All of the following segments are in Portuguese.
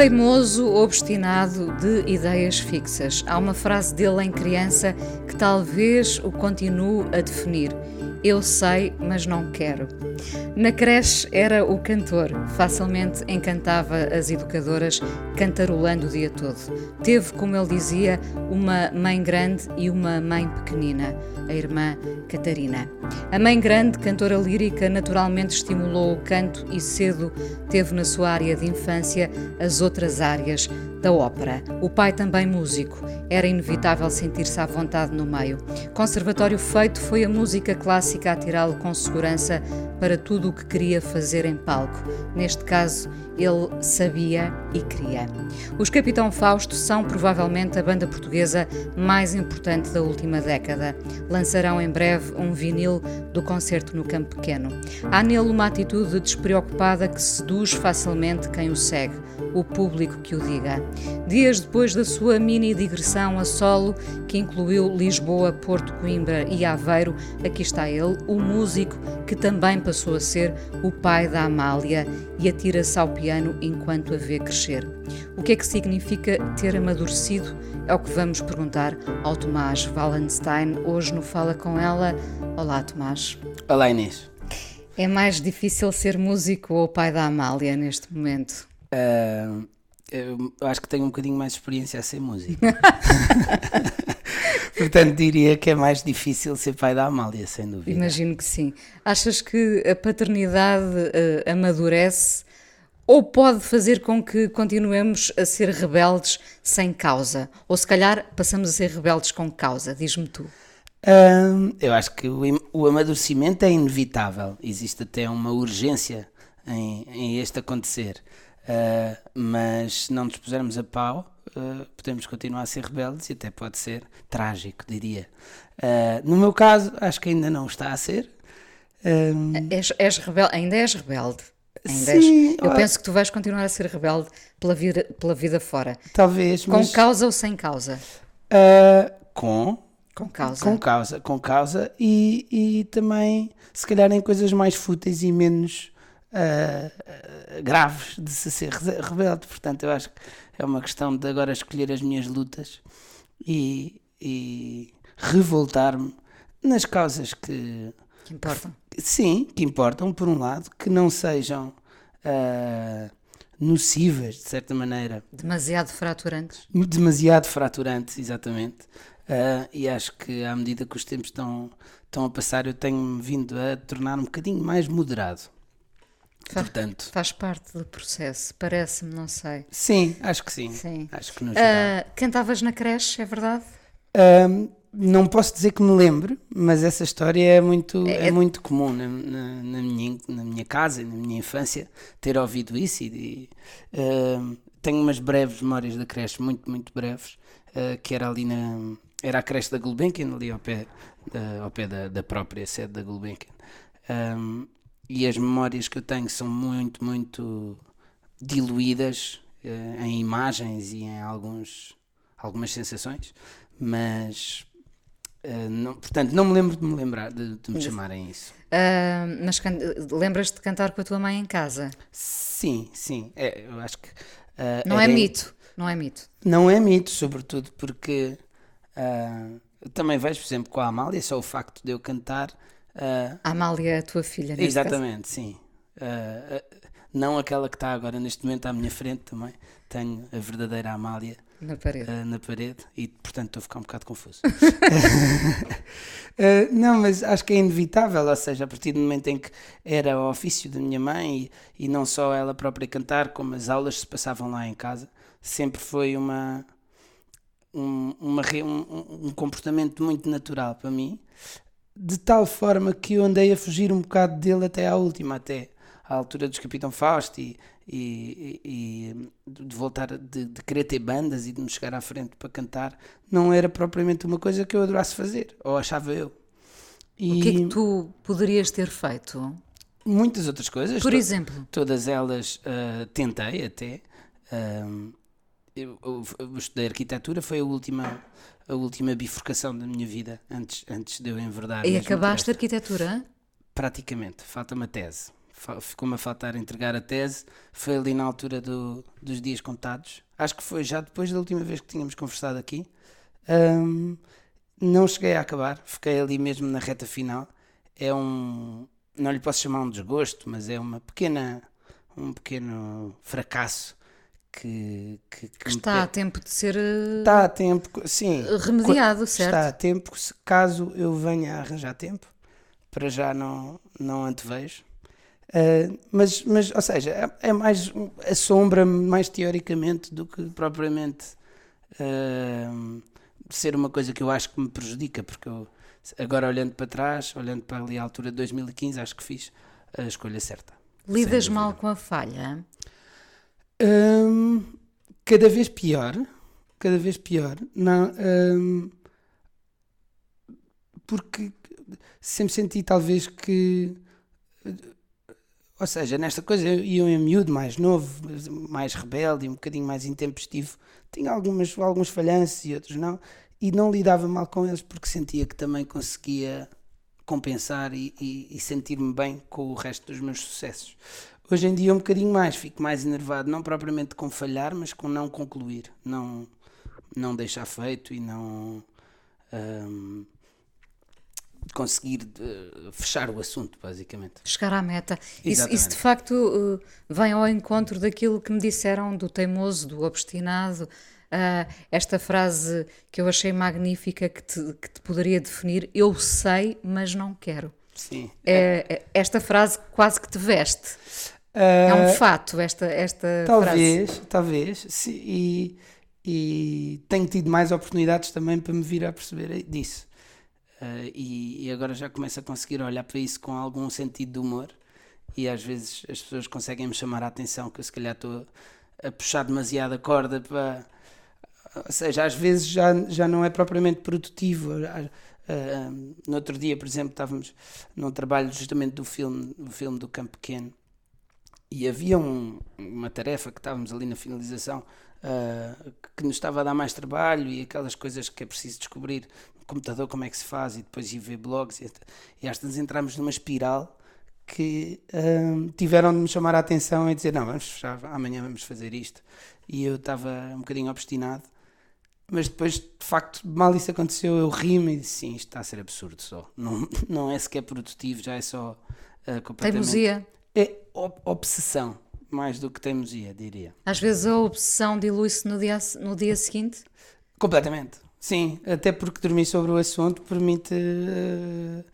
Teimoso, obstinado, de ideias fixas. Há uma frase dele em criança que talvez o continue a definir. Eu sei, mas não quero. Na creche era o cantor, facilmente encantava as educadoras, cantarolando o dia todo. Teve, como ele dizia, uma mãe grande e uma mãe pequenina, a irmã Catarina. A mãe grande, cantora lírica, naturalmente estimulou o canto e cedo teve na sua área de infância as outras áreas da ópera. O pai também músico, era inevitável sentir-se à vontade no meio. Conservatório feito foi a música clássica a tirá-lo com segurança para tudo o que queria fazer em palco. Neste caso, ele sabia e queria. Os Capitão Fausto são provavelmente a banda portuguesa mais importante da última década. Lançarão em breve um vinil do concerto no Campo Pequeno. Há nele uma atitude despreocupada que seduz facilmente quem o segue, o público que o diga. Dias depois da sua mini digressão a solo, que incluiu Lisboa, Porto, Coimbra e Aveiro, aqui está ele, o músico que também passou a ser o pai da Amália e atira-se ao piano enquanto a vê crescer. O que é que significa ter amadurecido? É o que vamos perguntar ao Tomás Wallenstein hoje no Fala Com Ela. Olá, Tomás. Olá, Inês. É mais difícil ser músico ou pai da Amália neste momento? Uh, eu acho que tenho um bocadinho mais de experiência a ser músico. Portanto, diria que é mais difícil ser pai da Amália, sem dúvida. Imagino que sim. Achas que a paternidade uh, amadurece ou pode fazer com que continuemos a ser rebeldes sem causa? Ou se calhar passamos a ser rebeldes com causa? Diz-me tu. Eu acho que o, o amadurecimento é inevitável. Existe até uma urgência em, em este acontecer. Uh, mas se não nos pusermos a pau, uh, podemos continuar a ser rebeldes e até pode ser trágico, diria. Uh, no meu caso, acho que ainda não está a ser. És, és rebelde, ainda és rebelde. Ainda sim, és, eu penso que tu vais continuar a ser rebelde pela vida, pela vida fora. Talvez. Com mas... causa ou sem causa? com. Com causa. Com causa, com causa e, e também, se calhar, em coisas mais fúteis e menos uh, graves de se ser rebelde. Portanto, eu acho que é uma questão de agora escolher as minhas lutas e, e revoltar-me nas causas que, que importam. Que, sim, que importam, por um lado, que não sejam uh, nocivas, de certa maneira. Demasiado fraturantes. Demasiado fraturantes, exatamente. Uh, e acho que à medida que os tempos estão, estão a passar, eu tenho vindo a tornar um bocadinho mais moderado. Faz, Portanto, faz parte do processo, parece-me, não sei. Sim, acho que sim. sim. Acho que no geral. Uh, cantavas na creche, é verdade? Uh, não posso dizer que me lembre, mas essa história é muito, é, é, é muito comum na, na, na, minha, na minha casa, na minha infância, ter ouvido isso. E, uh, tenho umas breves memórias da creche, muito, muito breves, que era ali na. Era a creche da Gulbenkian, ali ao pé, da, ao pé da, da própria sede da Gulbenkian. Um, e as memórias que eu tenho são muito, muito diluídas uh, em imagens e em alguns, algumas sensações, mas uh, não, portanto não me lembro de me lembrar de, de me chamarem isso. Uh, mas lembras-te de cantar com a tua mãe em casa? Sim, sim. É, eu acho que não é mito, não é mito. Não é mito, sobretudo porque também vejo, por exemplo, com a Amália, só o facto de eu cantar Uh, a Amália a tua filha, neste Exatamente, caso? sim. Uh, uh, não aquela que está agora neste momento à minha frente também. Tenho a verdadeira Amália na parede. na parede e, portanto, estou a ficar um bocado confuso. não, mas acho que é inevitável, ou seja, a partir do momento em que era o ofício da minha mãe e, e não só ela própria cantar, como as aulas se passavam lá em casa, sempre foi uma. Um, uma, um, um comportamento muito natural para mim de tal forma que eu andei a fugir um bocado dele até à última, até à altura dos Capitão Fausto e, e, e de voltar, de, de, querer ter bandas e de me chegar à frente para cantar, não era propriamente uma coisa que eu adorasse fazer, ou achava eu. E o que é que tu poderias ter feito? Muitas outras coisas. Por to exemplo? Todas elas uh, tentei até. Uh, eu, eu, eu, estudei arquitetura, foi a última, a última bifurcação da minha vida, antes, antes de eu enverdar. E acabaste arquitetura? Praticamente, falta-me a tese. Ficou-me a faltar entregar a tese, foi ali na altura do, dos dias contados. Acho que foi já depois da última vez que tínhamos conversado aqui. Um, não cheguei a acabar, fiquei ali mesmo na reta final. É um, não lhe posso chamar um desgosto, mas é uma pequena, um pequeno fracasso que, que, que está a tempo de ser está a tempo, sim, remediado, certo? Está a tempo, caso eu venha a arranjar tempo, para já não, não antevejo. Uh, mas, mas, ou seja, é, é, mais a sombra mais teoricamente do que propriamente uh, ser uma coisa que eu acho que me prejudica, porque eu, agora olhando para trás, olhando para ali a altura de 2015, acho que fiz a escolha certa. Lidas mal com a falha? Um, cada vez pior, cada vez pior. Não, um, porque sempre senti talvez que ou seja, nesta coisa eu em miúdo, mais novo, mais rebelde um bocadinho mais intempestivo, tinha algumas, alguns falhanços e outros não, e não lidava mal com eles porque sentia que também conseguia compensar e, e, e sentir-me bem com o resto dos meus sucessos. Hoje em dia um bocadinho mais, fico mais enervado, não propriamente com falhar, mas com não concluir, não, não deixar feito e não um, conseguir uh, fechar o assunto, basicamente. Chegar à meta. Isso, isso, de facto uh, vem ao encontro daquilo que me disseram do teimoso, do obstinado. Uh, esta frase que eu achei magnífica que te, que te poderia definir: Eu sei, mas não quero. Sim. É, esta frase quase que te veste. É um ah, fato esta, esta talvez, frase. Talvez, e, e tenho tido mais oportunidades também para me vir a perceber disso. Uh, e, e, agora já começo a conseguir olhar para isso com algum sentido de humor e às vezes as pessoas conseguem me chamar a atenção que eu se calhar estou a puxar demasiado a corda para... Ou seja, às vezes já, já não é propriamente produtivo. Uh, no outro dia, por exemplo, estávamos num trabalho justamente do filme, do filme do Campo Pequeno e havia um, uma tarefa que estávamos ali na finalização uh, que nos estava a dar mais trabalho e aquelas coisas que é preciso descobrir no computador como é que se faz e depois ir ver blogs e, e às vezes entramos numa espiral que uh, tiveram de me chamar a atenção e dizer não, vamos fechar, amanhã vamos fazer isto. E eu estava um bocadinho obstinado mas depois de facto mal isso aconteceu eu ri-me e disse sim, isto está a ser absurdo só. Não, não é sequer produtivo, já é só uh, completamente... Teimosia é obsessão, mais do que teimosia, diria. Às vezes a obsessão dilui-se no dia, no dia seguinte? Completamente, sim. Até porque dormir sobre o assunto permite uh,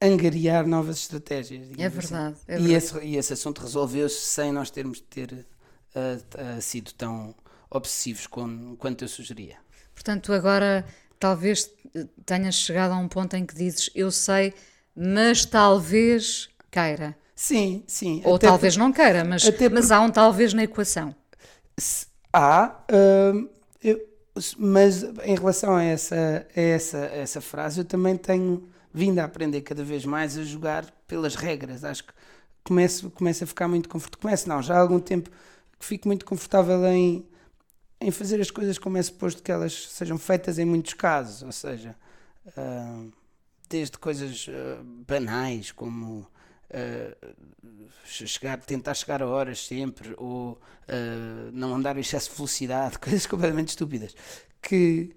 angariar novas estratégias. É verdade, assim. é verdade. E, esse, e esse assunto resolveu-se sem nós termos de ter uh, uh, sido tão obsessivos com, quanto eu sugeria. Portanto, agora talvez tenhas chegado a um ponto em que dizes eu sei, mas talvez queira. Sim, sim. Ou talvez por... não queira, mas, mas há um talvez na equação. Há, uh, eu, mas em relação a essa, a essa, a essa frase, eu também tenho vindo a aprender cada vez mais a jogar pelas regras. Acho que começo, começo a ficar muito confortável. Começo não, já há algum tempo que fico muito confortável em, em fazer as coisas como é suposto que elas sejam feitas em muitos casos. Ou seja, uh, desde coisas uh, banais como uh, chegar, tentar chegar a horas sempre, ou uh, não andar em excesso de velocidade, coisas completamente estúpidas, que,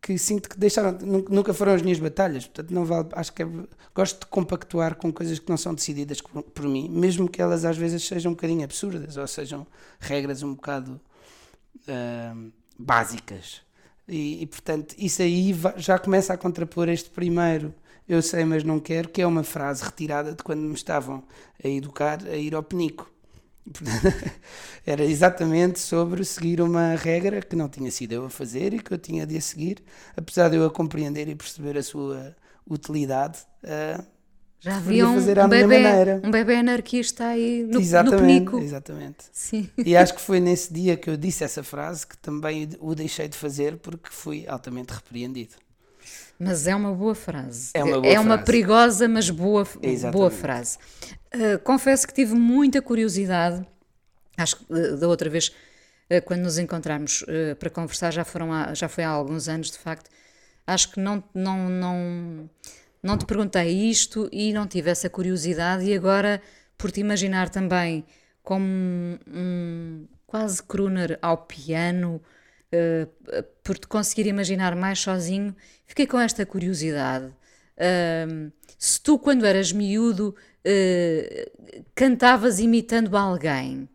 que sinto que deixaram, nunca foram as minhas batalhas, portanto não vale, acho que é, gosto de compactuar com coisas que não são decididas por, por, mim, mesmo que elas às vezes sejam um bocadinho absurdas, ou sejam regras um bocado uh, básicas. E, e, portanto, isso aí já começa a contrapor este primeiro eu sei, mas não quero, que é uma frase retirada de quando me estavam a educar a ir ao penico. Era exatamente sobre seguir uma regra que não tinha sido eu a fazer e que eu tinha de a seguir, apesar de eu a compreender e perceber a sua utilidade, uh, Já havia um, fazer um bebê, maneira. um bebê anarquista aí no, exatamente, no penico. exatamente. Sim. E acho que foi nesse dia que eu disse essa frase que também o deixei de fazer porque fui altamente repreendido. Mas é uma boa frase. É uma boa é uma frase. perigosa, mas boa, Exatamente. boa frase. Uh, confesso que tive muita curiosidade. Acho que uh, da outra vez, uh, quando nos encontramos uh, para conversar, já, foram há, já foi há alguns anos, de facto. Acho que não, não, não, não te perguntei isto e não tive essa curiosidade. E agora, por te imaginar também como um, um quase crooner ao piano, uh, por te conseguir imaginar mais sozinho, fiquei com esta curiosidade. Uh, se tu, quando eras miúdo, uh, cantavas imitando alguém,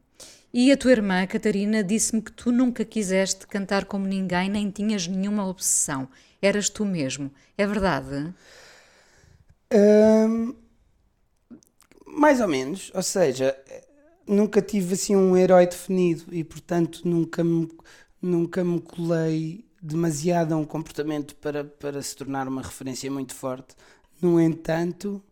e a tua irmã, Catarina, disse-me que tu nunca quiseste cantar como ninguém, nem tinhas nenhuma obsessão. Eras tu mesmo. É verdade? Hum, mais ou menos. Ou seja, nunca tive assim um herói definido e, portanto, nunca me, nunca me colei demasiado a um comportamento para, para se tornar uma referência muito forte. No entanto,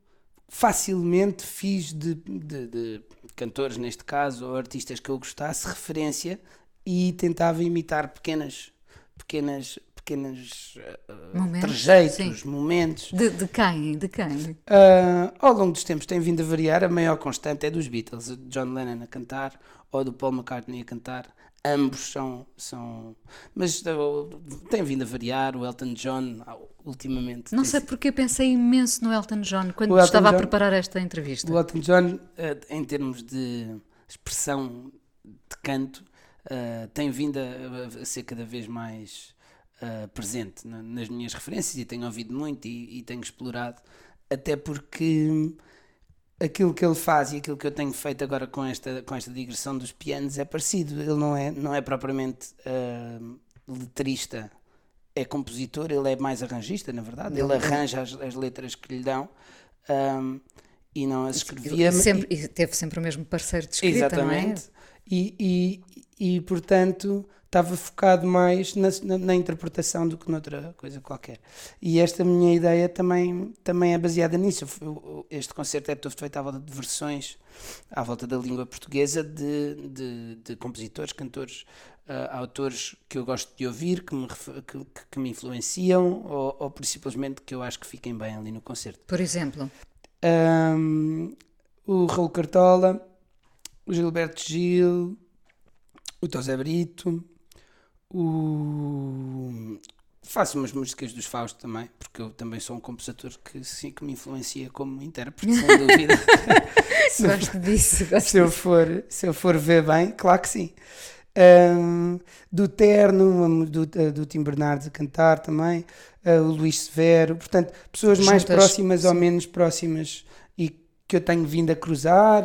facilmente fiz de, de, de cantores, neste caso, ou artistas que eu gostasse, referência e tentava imitar pequenas, pequenas, pequenas uh, Momentos, trejeitos, sim. momentos. De, de quem? De quem? Uh, ao longo dos tempos tem vindo a variar, a maior constante é dos Beatles, John Lennon a cantar ou do Paul McCartney a cantar. Ambos são. são mas uh, tem vindo a variar, o Elton John, uh, ultimamente. Não sei porque pensei imenso no Elton John quando Elton estava a John- preparar esta entrevista. O Elton John, eh, em termos de expressão de canto, eh, tem vindo a, a ser cada vez mais presente na- nas minhas referências e tenho ouvido muito e tenho explorado, até porque aquilo que ele faz e aquilo que eu tenho feito agora com esta, com esta digressão dos pianos é parecido. Ele não é, não é propriamente eh, letrista, é compositor, ele é mais arranjista, na verdade. Ele arranja as, as letras que lhe dão. ahm, e não as escrevia. E sempre, e teve sempre o mesmo parceiro de escrita, Exatamente. E, e, e, portanto estava focado mais na, na, na interpretação do que noutra coisa qualquer. E esta minha ideia também, também é baseada nisso. Eu- eu- Este concerto é todo feito à volta de versões, à volta da língua portuguesa, de, de, de compositores, cantores, ah, autores que eu gosto de ouvir, que me, que, que- me influenciam, ou, ou por simplesmente que eu acho que fiquem bem ali no concerto. Por exemplo, Um, o Raul Cartola, o Gilberto Gil, o Tosé Brito, o... Faço umas músicas dos Fausto também, porque eu também sou um compositor que sim que me influencia como intérprete, sem dúvida. se, eu, gosto disso. Gosto se, eu for, se eu for ver bem, claro que sim. Um, do Terno, do, do Tim Bernardes a cantar também, uh, o Luís Severo, portanto, pessoas mais Juntas, próximas ou sim. menos próximas e que eu tenho vindo a cruzar,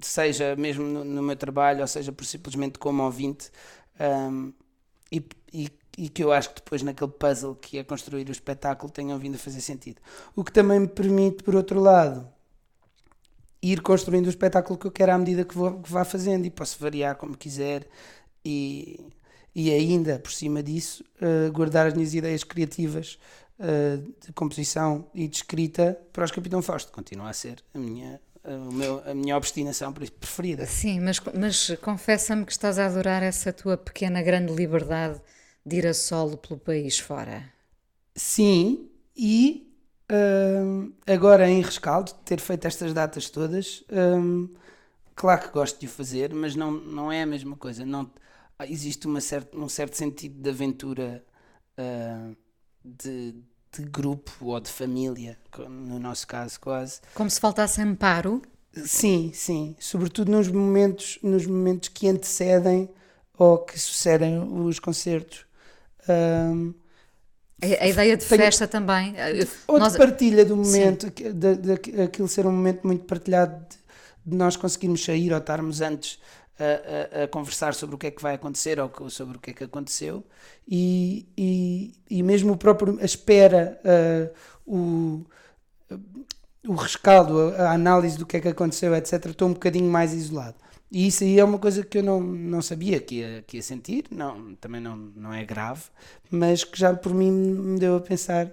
seja mesmo no, no meu trabalho, ou seja por simplesmente como ouvinte, um, e, e, e que eu acho que depois naquele puzzle que é construir o espetáculo tenham vindo a fazer sentido. O que também me permite, por outro lado, ir construindo o espetáculo que eu quero à medida que, vou, que vá fazendo e posso variar como quiser e, e ainda por cima disso eh, guardar as minhas ideias criativas eh, de composição e de escrita para os Capitão Fausto continua a ser a minha meu- a minha obstinação preferida Sim, mas, mas confessa-me que estás a adorar essa tua pequena grande liberdade de ir a solo pelo país fora. Sim, e hum, agora em rescaldo, de ter feito estas datas todas, hum, claro que gosto de o fazer, mas não, não é a mesma coisa. Não, existe uma certa, um certo sentido de aventura ah, de, de grupo ou de família, no nosso caso quase. Como se faltasse amparo. Sim, sim, sobretudo nos momentos, nos momentos que antecedem ou que sucedem os concertos. Hum, A, a ideia de Tenho- festa também. eh, Ou Nós- de partilha do momento, que- de, de- aquilo ser um momento muito partilhado de, de nós conseguirmos sair ou estarmos antes a, a- conversar sobre o que é que vai acontecer ou sobre o que é que aconteceu e, e, e mesmo o próprio, a espera, ah, o, o rescaldo, a, a análise do que é que aconteceu, etc., estou um bocadinho mais isolado. E isso aí é uma coisa que eu não, não sabia que ia, que ia sentir, não, também não, não é grave, mas que já por mim me deu a pensar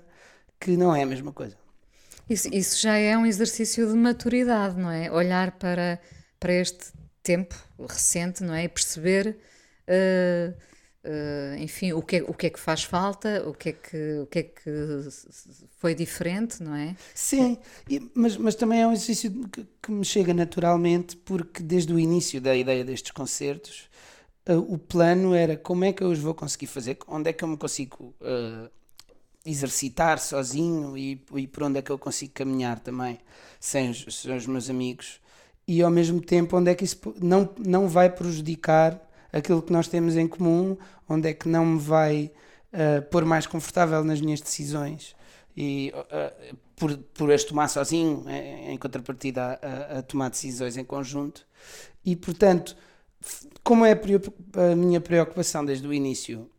que não é a mesma coisa. Isso, isso já é um exercício de maturidade, não é? Olhar para, para este tempo recente, não é? E perceber, uh, uh, enfim, o que, é, o que é que faz falta, o que é que, o que, é que foi diferente, não é? Sim, e, mas, mas também é um exercício que, que, me chega naturalmente, porque desde o início da ideia destes concertos, uh, o plano era como é que eu os vou conseguir fazer, onde é que eu me consigo exercitar sozinho e, e por onde é que eu consigo caminhar também sem os, sem os meus amigos e ao mesmo tempo onde é que isso não, não vai prejudicar aquilo que nós temos em comum, onde é que não me vai uh, pôr mais confortável nas minhas decisões e uh, por, por as tomar sozinho, em, contrapartida a, a, tomar decisões em conjunto. E portanto, como é a, minha preocupação desde o início,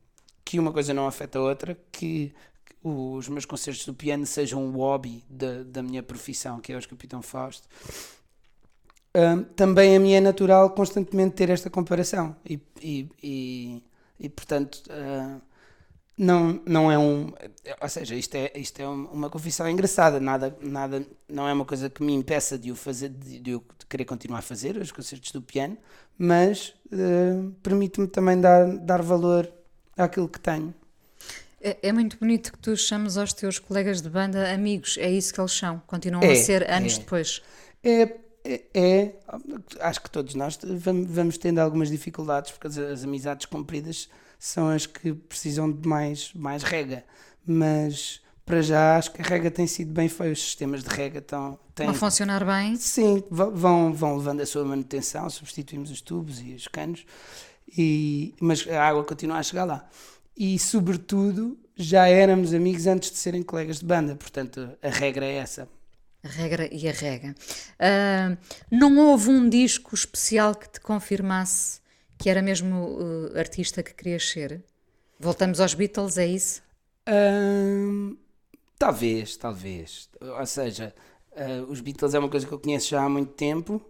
que uma coisa não afeta a outra, que os meus concertos do piano sejam um hobby da, da minha profissão, que é os Capitão Fausto. Um, também a mim é natural constantemente ter esta comparação. E, e, e, e portanto uh, não, não é um ou seja, isto é, isto é uma confissão engraçada. Nada, nada, não é uma coisa que me impeça de o fazer de, de eu querer continuar a fazer os concertos do piano mas uh, permite-me também dar, dar valor àquilo que tenho. É, é, muito bonito que tu chames aos teus colegas de banda amigos, é isso que eles são, continuam é, a ser anos é. depois. É, é, é, acho que todos nós vamos, vamos tendo algumas dificuldades, porque as, as, amizades compridas são as que precisam de mais, mais rega, mas para já acho que a rega tem sido bem feita, os sistemas de rega estão... Têm, vão funcionar bem? Sim, vão, vão levando a sua manutenção, substituímos os tubos e os canos, e, mas a água continua a chegar lá. E, sobretudo, já éramos amigos antes de serem colegas de banda, portanto, a regra é essa. A regra e a regra. Uh, não houve um disco especial que te confirmasse que era mesmo uh, artista que querias ser? Voltamos aos Beatles, é isso? Uh, talvez, talvez. Ou seja, ah, os Beatles é uma coisa que eu conheço já há muito tempo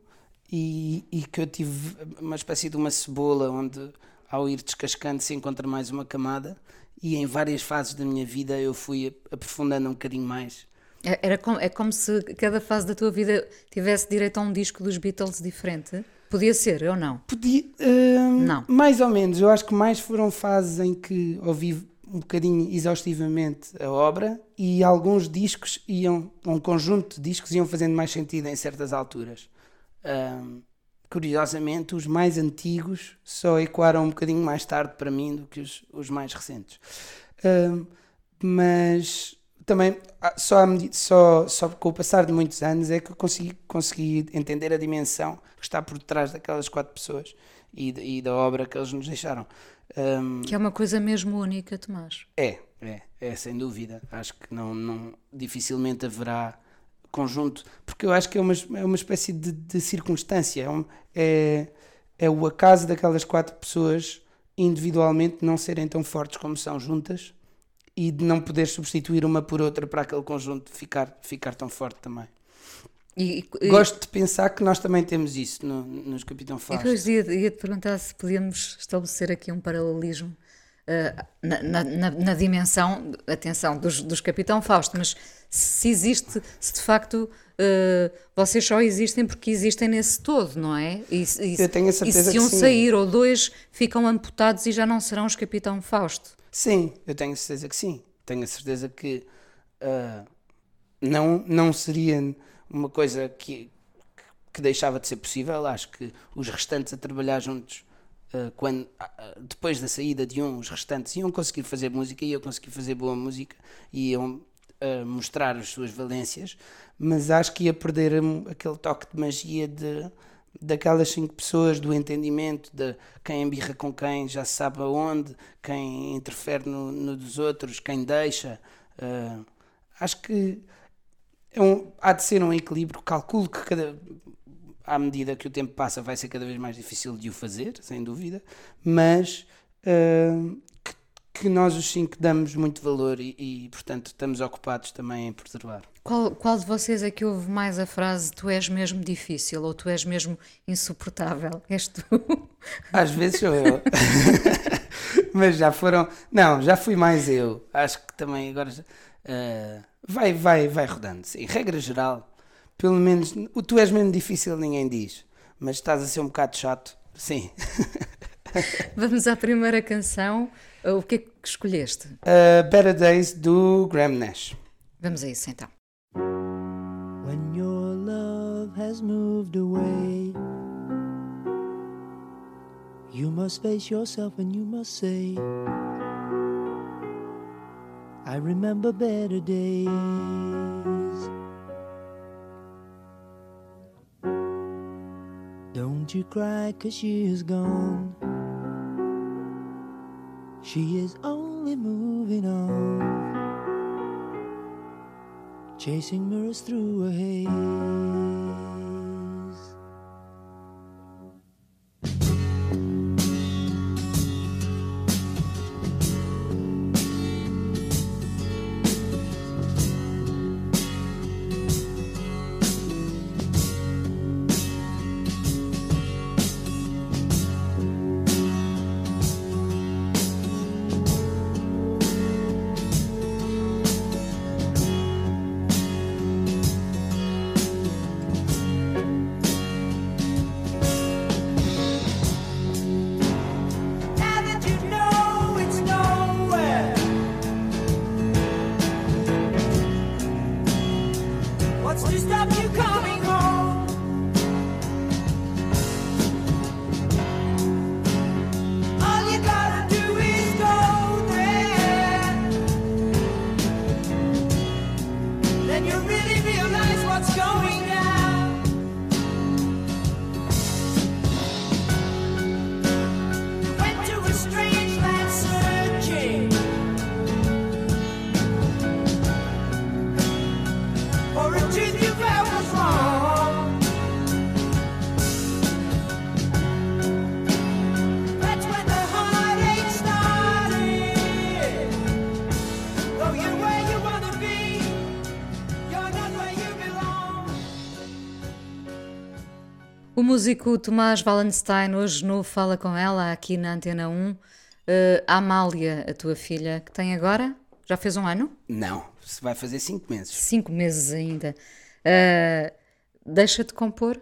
e, e que eu tive uma espécie de uma cebola onde ao ir descascando se encontra mais uma camada e em várias fases da minha vida eu fui aprofundando um bocadinho mais. É, era como, é como se cada fase da tua vida tivesse direito a um disco dos Beatles diferente? Podia ser ou não? Podia. Uh, não. Mais ou menos. Eu acho que mais foram fases em que ouvi um bocadinho exaustivamente a obra e alguns discos iam, um conjunto de discos iam fazendo mais sentido em certas alturas. Uh, curiosamente, os mais antigos só ecoaram um bocadinho mais tarde para mim do que os, os mais recentes. Uh, mas também, ah, só, só, só com o passar de muitos anos é que eu consegui, consegui entender a dimensão que está por trás daquelas quatro pessoas e, e da obra que eles nos deixaram. Um, que é uma coisa mesmo única, Tomás. É, é, é sem dúvida. Acho que não, não dificilmente haverá conjunto, porque eu acho que é uma, é uma espécie de, de circunstância, é, um, é, é o acaso daquelas quatro pessoas individualmente não serem tão fortes como são juntas e de não poder substituir uma por outra para aquele conjunto ficar, ficar tão forte também. E, e, Gosto de pensar que nós também temos isso no, nos Capitão Fausto. E depois ia, ia te perguntar se podíamos estabelecer aqui um paralelismo uh, na, na, na, dimensão, atenção, dos, dos Capitão Fausto, mas se existe, se de facto uh, vocês só existem porque existem nesse todo, não é? E, e, Eu tenho a certeza e se um sair ou dois ficam amputados e já não serão os Capitão Fausto. Sim, eu tenho certeza que sim. Tenho a certeza que uh, não, não seria uma coisa que, que deixava de ser possível. Acho que os restantes a trabalhar juntos Uh, quando, uh, depois da saída de um, os restantes iam conseguir fazer música e eu conseguir fazer boa música iam a mostrar as suas valências, mas acho que ia perder aquele toque de magia de, daquelas cinco pessoas, do entendimento, de quem embirra com quem já sabe aonde, quem interfere no, no dos outros, quem deixa. Uh, acho que é um, há de ser um equilíbrio. Calculo que cada, à medida que o tempo passa vai ser cada vez mais difícil de o fazer, sem dúvida, mas uh, que nós os cinco damos muito valor e, e, portanto, estamos ocupados também em preservar. Qual, qual de vocês é que ouve mais a frase tu és mesmo difícil ou tu és mesmo insuportável? És tu? Às vezes sou eu. Mas já foram. Não, já fui mais eu. Acho que também agora. uh, vai, vai, vai rodando. Sim, regra geral, pelo menos, o tu és mesmo difícil, ninguém diz, mas estás a ser um bocado chato, sim. Vamos à primeira canção. O que é que escolheste? Uh, Better Days do Graham Nash. Vamos a isso então. When your love has moved away, you must face yourself and you must say, I remember better days. Don't you cry, cause she is gone. She is only moving on, chasing mirrors through a haze. Músico Tomás Wallenstein hoje no Fala Com Ela, aqui na Antena 1. Uh, a Amália, a tua filha, que tem agora? Já fez um ano? Não, se vai fazer cinco meses. Cinco meses ainda. Uh, Deixa-te compor?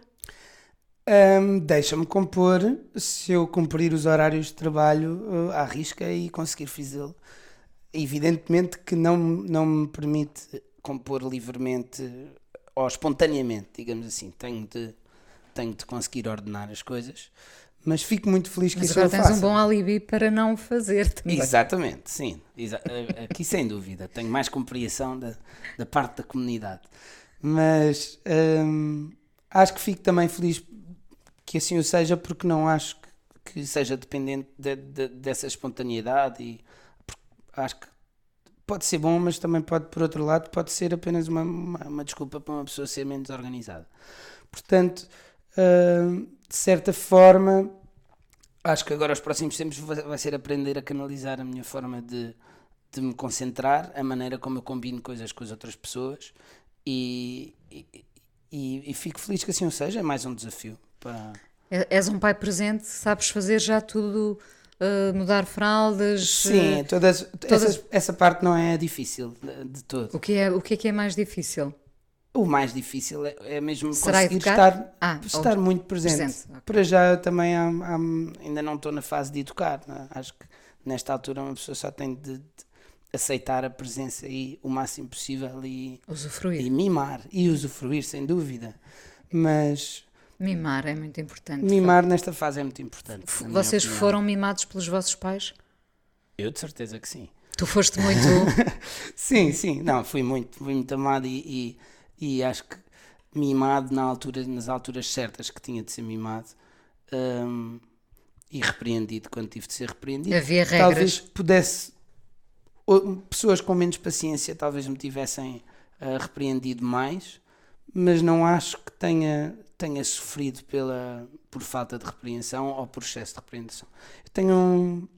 Um, Deixa-me compor se eu cumprir os horários de trabalho uh, à risca e conseguir fazê-lo. Evidentemente que não, não me permite compor livremente ou espontaneamente, digamos assim. Tenho de tenho de conseguir ordenar as coisas, mas fico muito feliz que mas isso agora eu faça. tens um bom alibi para não fazer também. Exatamente, sim. Exa aqui sem dúvida. Tenho mais compreensão da, da parte da comunidade. Mas hum, acho que fico também feliz que assim o seja, porque não acho que, que seja dependente de, de, dessa espontaneidade e acho que pode ser bom, mas também pode, por outro lado, pode ser apenas uma, uma, uma desculpa para uma pessoa ser menos organizada. Portanto, uh, de certa forma, acho que agora os próximos tempos vai ser aprender a canalizar a minha forma de, de me concentrar, a maneira como eu combino coisas com as outras pessoas e, e, e fico feliz que assim seja, é mais um desafio para... És um pai presente, sabes fazer já tudo, uh, mudar fraldas... Sim, todas, todas... Essa, essa parte não é difícil de, de todo. O que, é, o que é que é mais difícil? O mais difícil é, é mesmo Será conseguir educar? estar, ah, estar muito presente. presente. Okay. Para já também há, há, ainda não estou na fase de educar. Né? Acho que nesta altura uma pessoa só tem de, de, aceitar a presença e o máximo possível e, usufruir. e mimar. E usufruir, sem dúvida. Mas. Mimar é muito importante. Mimar nesta fase é muito importante. Vocês foram mimados pelos vossos pais? Eu de certeza que sim. Tu foste muito. sim, sim. Não, fui muito, fui muito amado e, e e acho que mimado na altura, nas alturas certas que tinha de ser mimado um, e repreendido quando tive de ser repreendido. Havia regras. Talvez pudesse, pessoas com menos paciência talvez me tivessem uh, repreendido mais, mas não acho que tenha, tenha sofrido pela, por falta de repreensão ou por excesso de repreensão. Eu tenho um,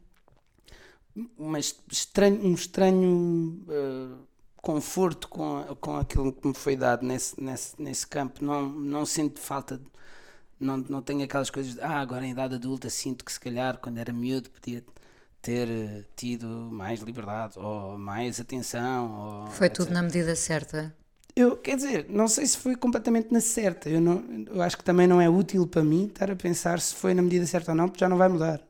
uma estranho, um estranho uh, conforto com, com aquilo que me foi dado nesse, nesse, nesse campo. Não, não sinto falta, de, não, não tenho aquelas coisas de, ah, agora em idade adulta sinto que se calhar quando era miúdo podia ter eh, tido mais liberdade ou mais atenção. Ou Foi etc. tudo na medida certa. Eu, quer dizer, não sei se foi completamente na certa. Eu, não, eu acho que também não é útil para mim estar a pensar se foi na medida certa ou não, porque já não vai mudar.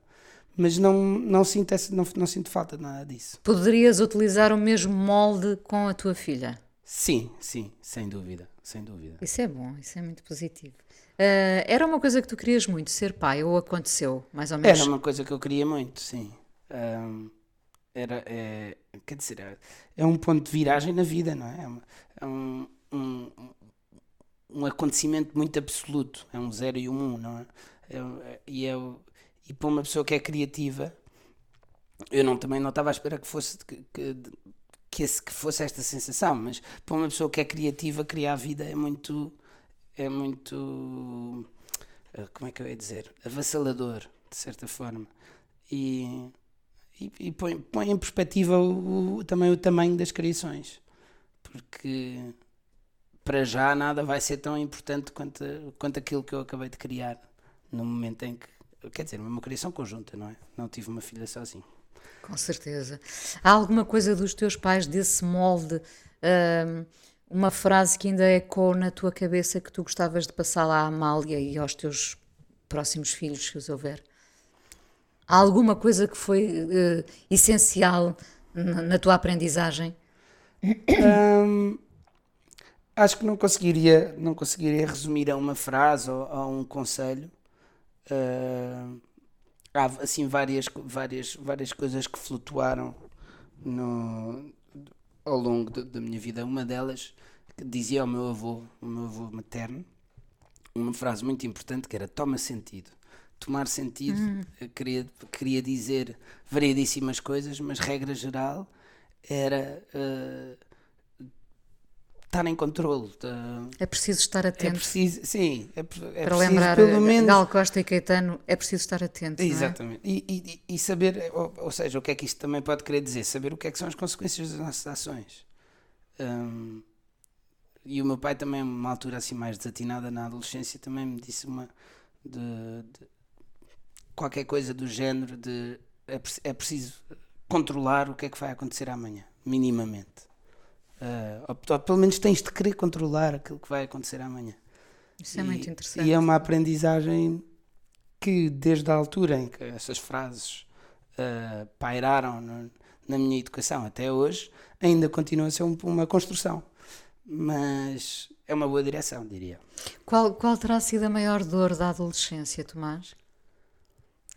Mas não, não, sinto, essa, não, não sinto falta de nada disso. Poderias utilizar o mesmo molde com a tua filha? Sim, sim, sem dúvida, sem dúvida. Isso é bom, isso é muito positivo. Uh, era uma coisa que tu querias muito, ser pai, ou aconteceu, mais ou menos? Era uma coisa que eu queria muito, sim. Um, era, é, quer dizer, é, é, um ponto de viragem na vida, não é? É um, um, um acontecimento muito absoluto, é um zero e um um, não é? é e, é, e para uma pessoa que é criativa, eu não, também não estava à espera que fosse que, que, que, esse, que fosse esta sensação, mas para uma pessoa que é criativa, criar a vida é muito é muito como é que eu ia dizer? avassalador, de certa forma. E, e, e põe, põe, em perspectiva o, o, também o tamanho das criações. Porque para já nada vai ser tão importante quanto, quanto aquilo que eu acabei de criar no momento em que. Quer dizer, uma criação conjunta, não é? Não tive uma filha sozinho. Com certeza. Há alguma coisa dos teus pais desse molde? Hum, uma frase que ainda ecoou na tua cabeça que tu gostavas de passar lá à Amália e aos teus próximos filhos, se os houver? Há alguma coisa que foi uh, essencial na, na, tua aprendizagem? Um, acho que não conseguiria, não conseguiria resumir a uma frase ou a um conselho. Uh, há assim várias, várias, várias coisas que flutuaram no, ao longo de, da minha vida. Uma delas que dizia ao meu avô, o meu avô materno, uma frase muito importante que era toma sentido tomar sentido, hum. queria, queria dizer variedíssimas coisas, mas regra geral era uh, estar em controle. Uh, é preciso estar atento. É preciso, sim, é, é Para preciso, lembrar pelo menos, Gal Costa e Caetano, é preciso estar atento. Exatamente. É? E, e, e, saber, ou, ou, seja, o que é que isto também pode querer dizer? Saber o que é que são as consequências das nossas ações. Um, e o meu pai também, uma altura assim mais desatinada na adolescência, também me disse uma de, de qualquer coisa do género de é, é, preciso controlar o que é que vai acontecer amanhã, minimamente. Uh, ou, ou, pelo menos tens de querer controlar aquilo que vai acontecer amanhã. Isso é muito interessante. E é uma aprendizagem que, desde a altura em que essas frases uh, pairaram no, na minha educação até hoje, ainda continua a ser um, uma construção. Mas é uma boa direção, diria. Qual, qual terá sido a maior dor da adolescência, Tomás?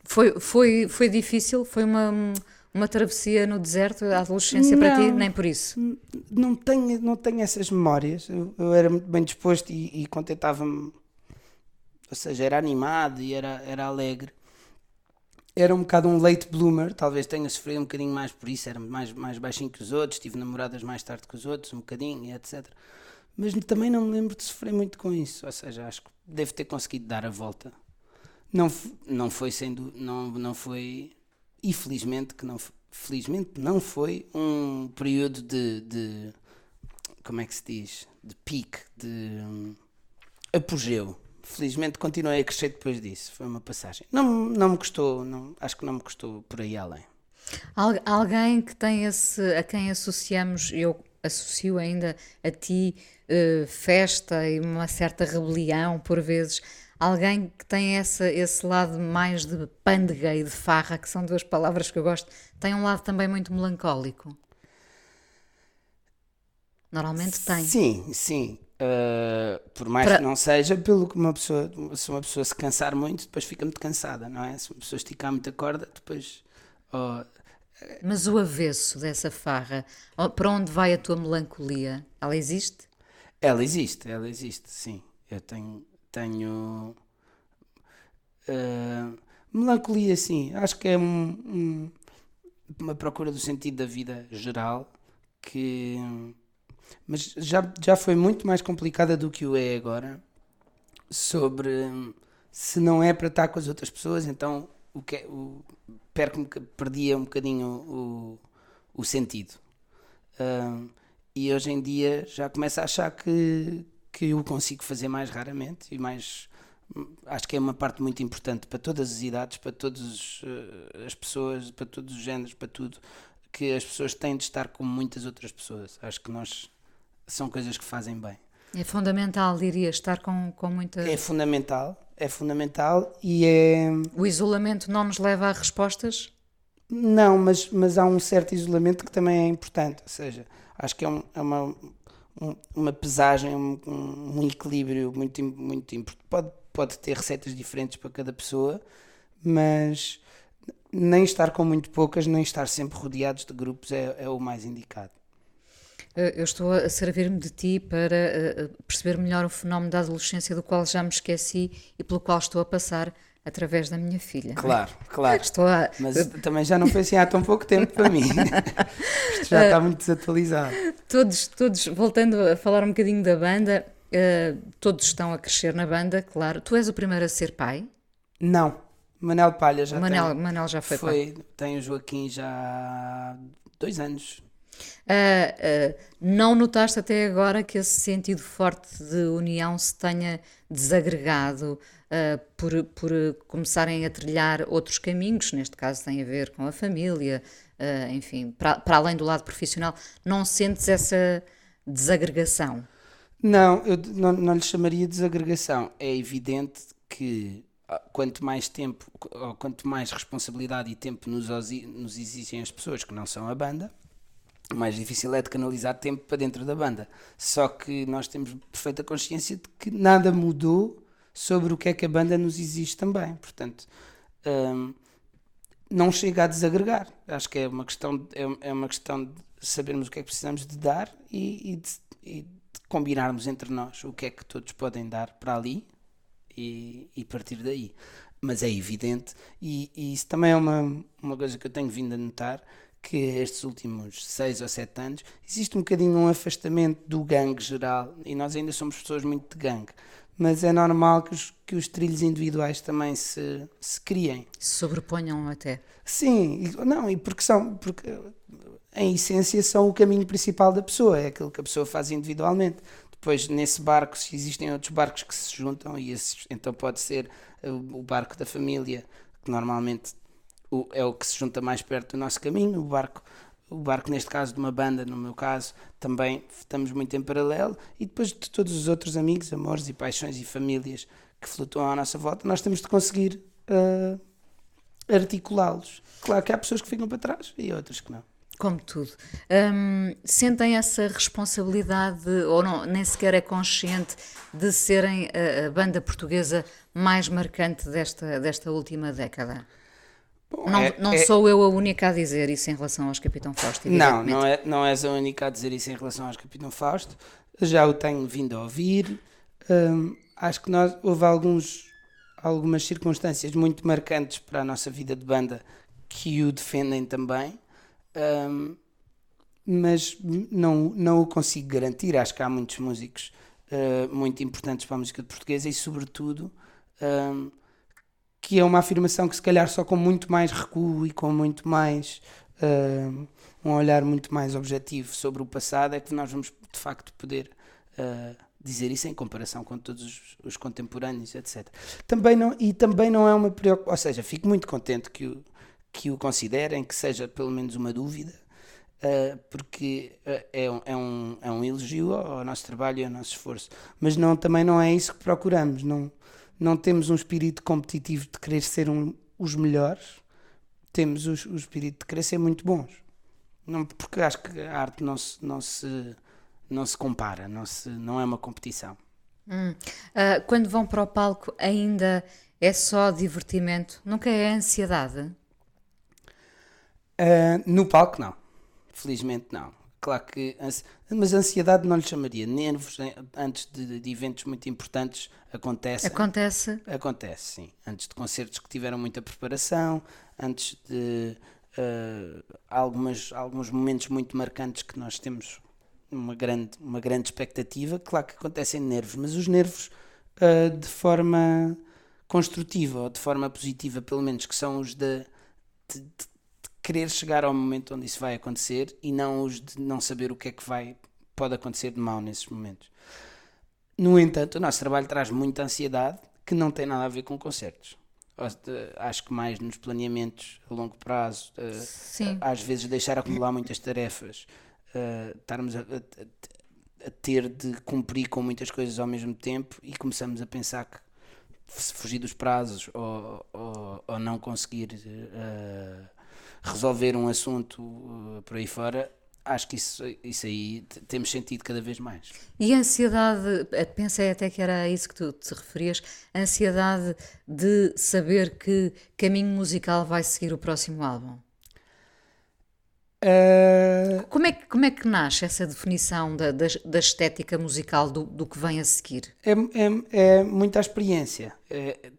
Foi, foi, foi difícil? Foi uma, uma travessia no deserto, a adolescência não, para ti? Nem por isso? Não tenho, não tenho essas memórias. Eu, eu era muito bem disposto e, e contentava-me. Ou seja, era animado e era, era alegre. Era um bocado um late bloomer, talvez tenha sofrido um bocadinho mais por isso. Era mais, mais baixinho que os outros, tive namoradas mais tarde que os outros, um bocadinho, etc. Mas também não me lembro de sofrer muito com isso. Ou seja, acho que devo ter conseguido dar a volta não, não foi sendo, não, não foi, e felizmente que não, felizmente não foi um período de, de como é que se diz, de pique, de um, apogeu. Felizmente continuei a crescer depois disso, foi uma passagem. Não, não me custou, não, acho que não me custou por aí além. Alguém que tem esse, a quem associamos, eu associo ainda a ti, uh, festa e uma certa rebelião por vezes alguém que tem essa, esse lado mais de pândega e de farra, que são duas palavras que eu gosto, tem um lado também muito melancólico. Normalmente tem. Sim, sim. Uh, por mais Para... que não seja, pelo que uma pessoa, se uma pessoa se cansar muito, depois fica muito cansada, não é? Se uma pessoa esticar muita corda, depois. Oh, Mas o avesso dessa farra, para onde vai a tua melancolia? Ela existe? Ela existe, ela existe, sim. Eu tenho, tenho uh, melancolia, sim. Acho que é um, um, uma procura do sentido da vida geral que. Mas já, já foi muito mais complicada do que o é agora. Sobre se não é para estar com as outras pessoas, então o que é, o, perco perdia um bocadinho o, o sentido. Uh, e hoje em dia já começo a achar que, que eu consigo fazer mais raramente e mais, acho que é uma parte muito importante para todas as idades, para todas uh, as pessoas, para todos os géneros, para tudo, que as pessoas têm de estar com muitas outras pessoas. Acho que nós são coisas que fazem bem. É fundamental, diria, estar com, com muita. É fundamental, é fundamental e é. O isolamento não nos leva a respostas? Não, mas, mas há um certo isolamento que também é importante. Ou seja, acho que é, um, é uma, um, uma pesagem, um, um, equilíbrio muito, muito importante. Pode, pode ter receitas diferentes para cada pessoa, mas nem estar com muito poucas, nem estar sempre rodeados de grupos é, é o mais indicado. Eh, eu estou a servir-me de ti para eh, perceber melhor o fenómeno da adolescência do qual já me esqueci e pelo qual estou a passar através da minha filha. Claro, claro. Estou a... Mas também já não foi assim há tão pouco tempo para mim. Isto já está muito desatualizado. Todos, todos, voltando a falar um bocadinho da banda, uh, todos estão a crescer na banda, claro. Tu és o primeiro a ser pai? Não. Manel Palha já Manel, tem. Manel já foi, foi pai. Tem o Joaquim já há dois anos. Uh, uh, não notaste até agora que esse sentido forte de união se tenha desagregado uh, por, por começarem a trilhar outros caminhos, neste caso tem a ver com a família, enfim, para, além do lado profissional, não sentes essa desagregação? Não, eu não, não lhe chamaria desagregação. É evidente que ah, quanto mais tempo, quanto mais responsabilidade e tempo nos, nos exigem as pessoas que não são a banda, mais difícil é de canalizar tempo para dentro da banda. Só que nós temos perfeita consciência de que nada mudou sobre o que é que a banda nos exige também. Portanto, hum, não chega a desagregar. Acho que é uma questão, é, é uma questão de sabermos o que é que precisamos de dar e, e, de, e, de, combinarmos entre nós o que é que todos podem dar para ali e, e partir daí. Mas é evidente, e, e isso também é uma, uma coisa que eu tenho vindo a notar, que estes últimos seis ou sete anos existe um bocadinho um afastamento do gangue geral e nós ainda somos pessoas muito de gangue mas é normal que os, que os trilhos individuais também se, se criem. Se sobreponham até. Sim e, não e porque são porque em essência são o caminho principal da pessoa é aquilo que a pessoa faz individualmente. Depois nesse barco se existem outros barcos que se juntam e esses, então pode ser o barco da família que normalmente é o que se junta mais perto do nosso caminho, o barco, o barco neste caso de uma banda, no meu caso, também estamos muito em paralelo, e depois de todos os outros amigos, amores e paixões e famílias que flutuam à nossa volta, nós temos de conseguir uh, articulá-los. Claro que há pessoas que ficam para trás e outras que não. Como tudo. Um, sentem essa responsabilidade, ou não, nem sequer é consciente, de serem a, a banda portuguesa mais marcante desta, desta última década? Bom, não, é, não é, sou eu a única a dizer isso em relação aos Capitão Fausto. Não, não, é, não és a única a dizer isso em relação aos Capitão Fausto. Já o tenho vindo a ouvir. Hum, acho que nós, houve alguns, algumas circunstâncias muito marcantes para a nossa vida de banda que o defendem também. Hum, mas não, não o consigo garantir. Acho que há muitos músicos uh, muito importantes para a música portuguesa e, sobretudo, um, que é uma afirmação que se calhar só com muito mais recuo e com muito mais uh, um olhar muito mais objetivo sobre o passado é que nós vamos de facto poder uh, dizer isso em comparação com todos os, os, contemporâneos, etc. Também não, e também não é uma preocupação, ou seja, fico muito contente que o, que o considerem, que seja pelo menos uma dúvida, uh, porque é, um, é, um, é um elogio ao nosso trabalho e ao nosso esforço, mas não, também não é isso que procuramos, não não temos um espírito competitivo de querer ser um, os melhores, temos o, o, espírito de querer ser muito bons. Não, porque acho que a arte não se, não se, não se compara, não, se, não é uma competição. Hum. Uh, quando vão para o palco, ainda é só divertimento? Nunca é ansiedade? Uh, no palco, não. Felizmente, não. Claro que. Mas ansiedade não lhe chamaria. Nervos antes de, de, eventos muito importantes acontece. Acontece? Acontece, sim. Antes de concertos que tiveram muita preparação, antes de uh, algumas, alguns momentos muito marcantes que nós temos uma grande, uma grande expectativa. Claro que acontecem nervos, mas os nervos uh, de forma construtiva ou de forma positiva, pelo menos, que são os de, de querer chegar ao momento onde isso vai acontecer e não os de não saber o que é que vai pode acontecer de mal nesses momentos. No entanto, o nosso trabalho traz muita ansiedade, que não tem nada a ver com concertos. Acho que mais nos planeamentos a longo prazo, Sim. às vezes deixar acumular muitas tarefas, estarmos a, a, a, ter de cumprir com muitas coisas ao mesmo tempo e começamos a pensar que se fugir dos prazos ou, ou, ou não conseguir uh, resolver um assunto uh, por aí fora, acho que isso, isso aí temos sentido cada vez mais. E a ansiedade, eh, pensei até que era isso que tu te referias, a ansiedade de saber que caminho musical vai seguir o próximo álbum? Uh... Como, é que, como é que nasce essa definição da, da, da estética musical do, do que vem a seguir? É, é, é muita experiência. É,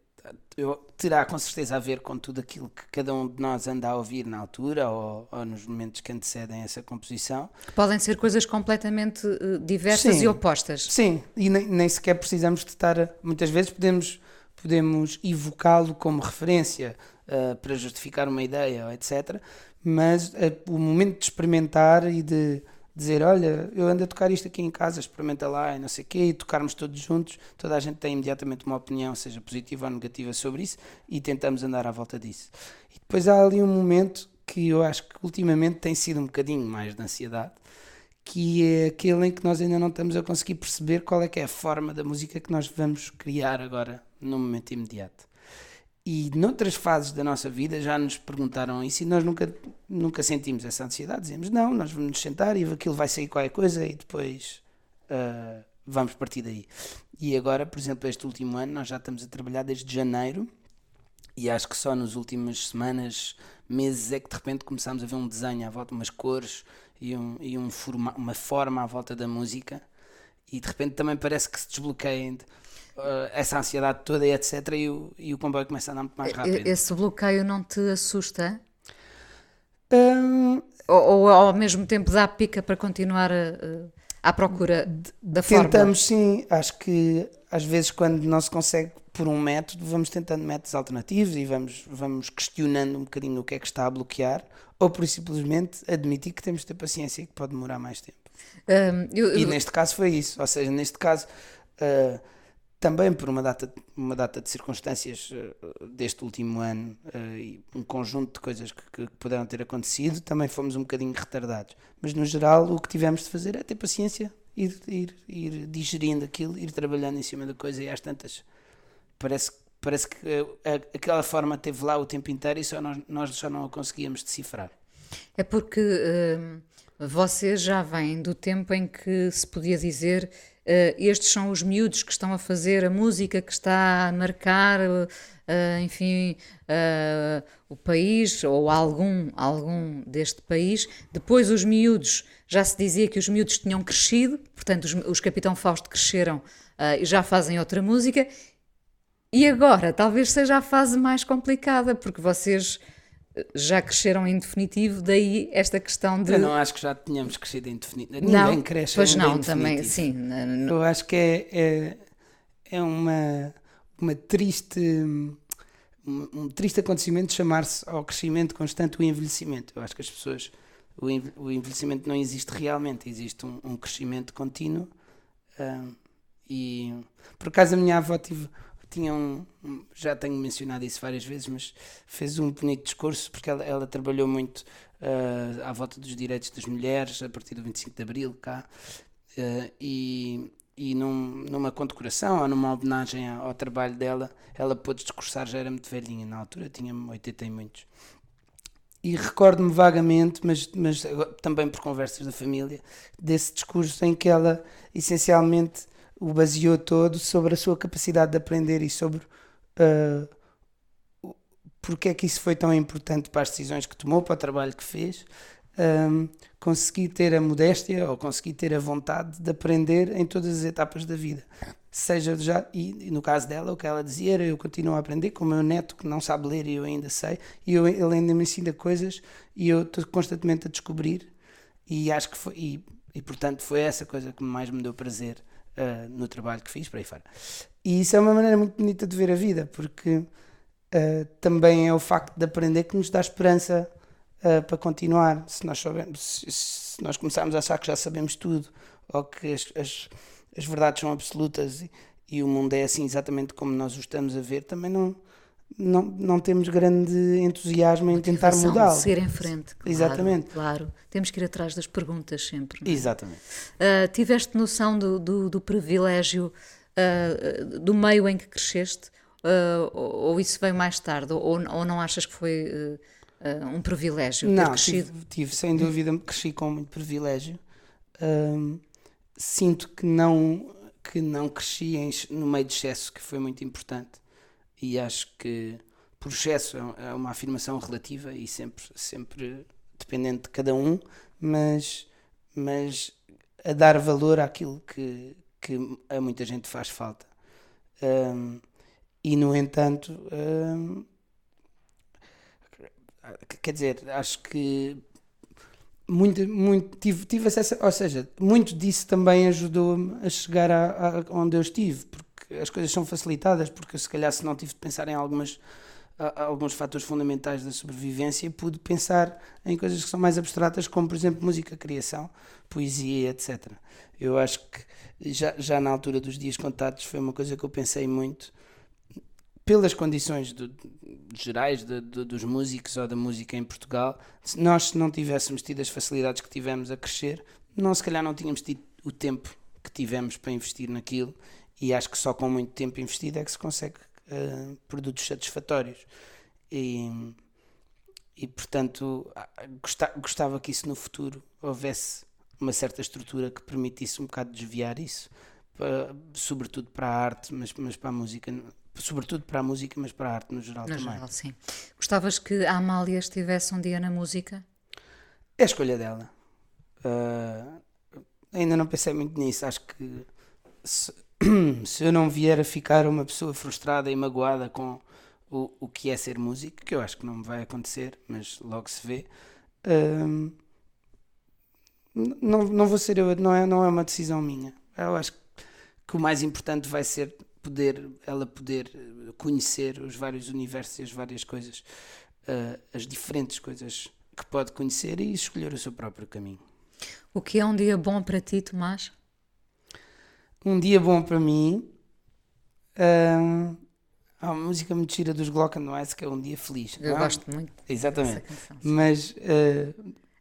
eu, terá com certeza a ver com tudo aquilo que cada um de nós anda a ouvir na altura ou, ou nos momentos que antecedem essa composição. Que podem ser coisas completamente uh, diversas sim, e opostas. Sim, e nem, nem, sequer precisamos de estar. Muitas vezes podemos, podemos evocá-lo como referência uh, para justificar uma ideia, etc. Mas uh, o momento de experimentar e de dizer, olha, eu ando a tocar isto aqui em casa, experimenta lá e não sei o quê, e tocarmos todos juntos, toda a gente tem imediatamente uma opinião, seja positiva ou negativa sobre isso, e tentamos andar à volta disso. E depois há ali um momento que eu acho que ultimamente tem sido um bocadinho mais de ansiedade, que é aquele em que nós ainda não estamos a conseguir perceber qual é que é a forma da música que nós vamos criar agora, no momento imediato. E noutras fases da nossa vida já nos perguntaram isso e nós nunca, nunca sentimos essa ansiedade. Dizemos, não, nós vamos nos sentar e aquilo vai sair qualquer coisa e depois uh, vamos partir daí. E agora, por exemplo, este último ano, nós já estamos a trabalhar desde janeiro e acho que só nas últimas semanas, meses, é que de repente começámos a ver um desenho à volta, umas cores e, um, e um forma, uma forma à volta da música. E de repente também parece que se desbloqueiem essa ansiedade toda e etc. E o, e o comboio começa a andar muito mais rápido. Esse bloqueio não te assusta? Um, ou, ou, ao mesmo tempo dá pica para continuar a, a, à procura da forma? Tentamos sim, acho que às vezes quando não se consegue por um método, vamos tentando métodos alternativos e vamos, vamos questionando um bocadinho o que é que está a bloquear, ou por simplesmente admitir que temos de ter paciência e que pode demorar mais tempo. Um, eu, e eu... neste caso foi isso, ou seja, neste caso uh, também por uma data, uma data de circunstâncias uh, deste último ano uh, e um conjunto de coisas que, que, puderam ter acontecido, também fomos um bocadinho retardados. Mas no geral, o que tivemos de fazer é ter paciência, ir, ir, ir digerindo aquilo, ir trabalhando em cima da coisa e às tantas. Parece, parece que uh, aquela forma teve lá o tempo inteiro e só nós, nós já não a conseguíamos decifrar. É porque vocês já vêm do tempo em que se podia dizer Uh, estes são os miúdos que estão a fazer a música que está a marcar, uh, enfim, uh, o país ou algum, algum deste país. Depois, os miúdos, já se dizia que os miúdos tinham crescido, portanto, os, os Capitão Fausto cresceram e já fazem outra música. E agora, talvez seja a fase mais complicada, porque vocês já cresceram em definitivo, daí esta questão de. Eu não acho que já tínhamos crescido em definitivo. Ninguém não, cresce pois não, também, sim. Eu acho que é, é, é uma, uma triste. Um, um triste acontecimento chamar-se ao crescimento constante o envelhecimento. Eu acho que as pessoas. O, o envelhecimento não existe realmente, existe um, um crescimento contínuo. Uh, e por acaso a minha avó tive tinha um, já tenho mencionado isso várias vezes, mas fez um bonito discurso porque ela, ela trabalhou muito uh, à volta dos direitos das mulheres a partir do 25 de Abril cá uh, e, e num, numa condecoração ou numa homenagem ao, trabalho dela, ela pôde discursar, já era muito velhinha na altura, tinha 80 e muitos. E recordo-me vagamente, mas, mas também por conversas da família, desse discurso em que ela essencialmente o baseou todo sobre a sua capacidade de aprender e sobre uh, porque é que isso foi tão importante para as decisões que tomou, para o trabalho que fez. Um, consegui ter a modéstia ou consegui ter a vontade de aprender em todas as etapas da vida. Seja já, e, no caso dela, o que ela dizia era: eu continuo a aprender com o meu neto que não sabe ler e eu ainda sei, e eu, ele ainda me ensina coisas e eu estou constantemente a descobrir. E acho que foi, e, e portanto foi essa coisa que mais me deu prazer uh, no trabalho que fiz, para aí fora. E isso é uma maneira muito bonita de ver a vida, porque uh, também é o facto de aprender que nos dá esperança uh, para continuar. Se nós, sabemos, se, se, nós começarmos a achar que já sabemos tudo, ou que as, as, as verdades são absolutas e, e o mundo é assim exatamente como nós o estamos a ver, também não, não, não temos grande entusiasmo em tentar mudá-lo. seguir em frente. Claro, Exatamente. Claro. Temos que ir atrás das perguntas sempre. é? Exatamente. Uh, tiveste noção do, do, do privilégio uh, do meio em que cresceste? Uh, ou, ou isso veio mais tarde? Ou, ou não achas que foi um privilégio ter Não, crescido? tive, tive, sem dúvida, cresci com muito privilégio. Sinto que não, que não cresci em no meio de excesso, que foi muito importante. E acho que por excesso é um- é uma afirmação relativa e sempre, sempre dependente de cada um, mas, mas a dar valor àquilo que, que a muita gente faz falta. Ahm, e, no entanto, ahm, quer dizer, acho que muito, muito tive, tive acesso, ou seja, muito disso também ajudou-me a chegar a, a- onde eu estive, porque as coisas são facilitadas, porque se calhar se não tive de pensar em algumas alguns fatores fundamentais da sobrevivência, pude pensar em coisas que são mais abstratas, como por exemplo música, criação, poesia, etc. Eu acho que já, já na altura dos dias contados foi uma coisa que eu pensei muito pelas condições do- gerais de- de- dos músicos ou da música em Portugal, se nós se não tivéssemos tido as facilidades que tivemos a crescer, não se calhar não tínhamos tido o tempo que tivemos para investir naquilo e acho que só com muito tempo investido é que se consegue eh, produtos satisfatórios. E, e portanto, ah, gosta- gostava que isso no futuro houvesse uma certa estrutura que permitisse um bocado desviar isso, pa- sobretudo para a arte, mas, mas para a música, sobretudo para a música, mas para a arte no geral No também. geral, sim. Gostavas que a Amália estivesse um dia na música? É a escolha dela. Ah, ainda não pensei muito nisso. Acho que se, se eu não vier a ficar uma pessoa frustrada e magoada com o, o que é ser músico, que eu acho que não me vai acontecer, mas logo se vê, n- não, não vou ser eu, não é, não é uma decisão minha. Eu acho que o mais importante vai ser poder, ela poder conhecer os vários universos e as várias coisas, ah, as diferentes coisas que pode conhecer e escolher o seu próprio caminho. O que é um dia bom para ti, Tomás? Um dia bom para mim. ah, há uma música muito gira dos Glockenweiss que é um dia feliz. Eu não é? gosto muito Exatamente. canção. Mas ah,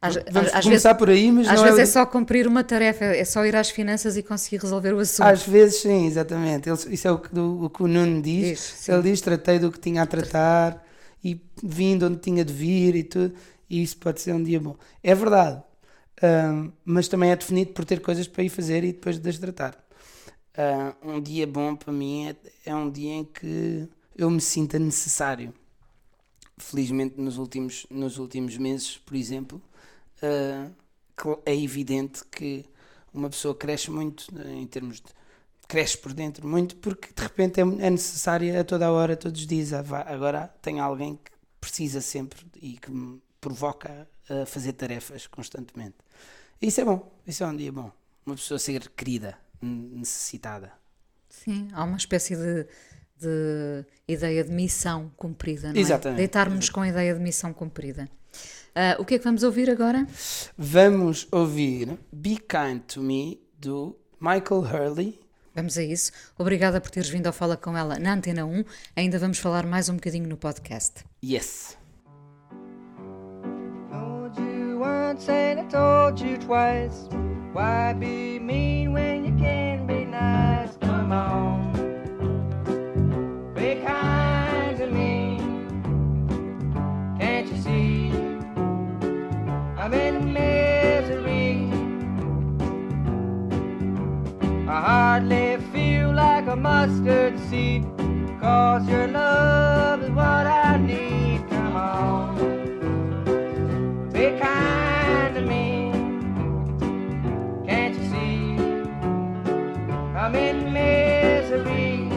Às- vamos às começar vezes- por aí, mas Às não vezes é, é só cumprir uma tarefa, é só ir às finanças e conseguir resolver o assunto. Às vezes sim, exatamente. Ele- isso é o que, do- o que o Nuno diz. Sim. Ele diz: tratei do que tinha a tratar e vim de onde tinha de vir e tudo. E isso pode ser um dia bom. É verdade. Ahm, mas também é definido por ter coisas para ir fazer e depois de as tratar. Ah, um dia bom para mim é, é um dia em que eu me sinta necessário. Felizmente, nos últimos, nos últimos meses, por exemplo, cl- é evidente que uma pessoa cresce muito eh, em termos de. cresce por dentro muito porque de repente é, é necessária a toda a hora, todos os dias. Ah, Agora tem alguém que precisa sempre e que me provoca a fazer tarefas constantemente. Isso é bom, isso é um dia bom. Uma pessoa ser querida, necessitada. Sim, há uma espécie de, de ideia de missão cumprida, não é? Exatamente. Deitarmos com a ideia de missão cumprida. Ah, o que é que vamos ouvir agora? Vamos ouvir Be Kind to Me do Michael Hurley. Vamos a isso. Obrigada por teres vindo ao Fala Com Ela na Antena 1. Ainda vamos falar mais um bocadinho no podcast. Yes. Told you once and I told you twice. Why be mean when you can be nice? Come on, be kind to me. Can't you see? I'm in misery. I hardly feel like a mustard seed. Cause your love is what I need. Come on. Be kind to me. I'm in misery.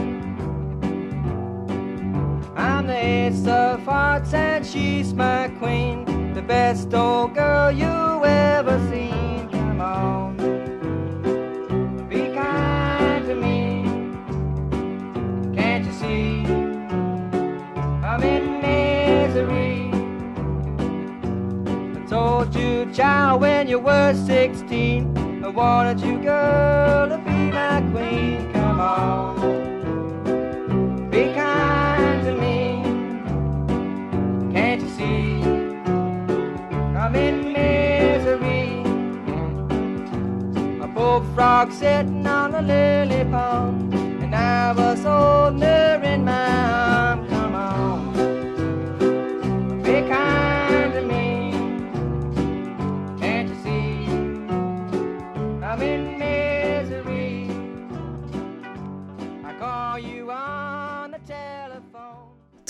I'm the ace of hearts and she's my queen. The best old girl you ever seen. Come on. Be kind to me. Can't you see? I'm in misery. I told you, child, when you were 16. I wanted you, girl, be kind to me, can't you see? I'm in misery. A poor frog sitting on a lily pond, and I was older in my.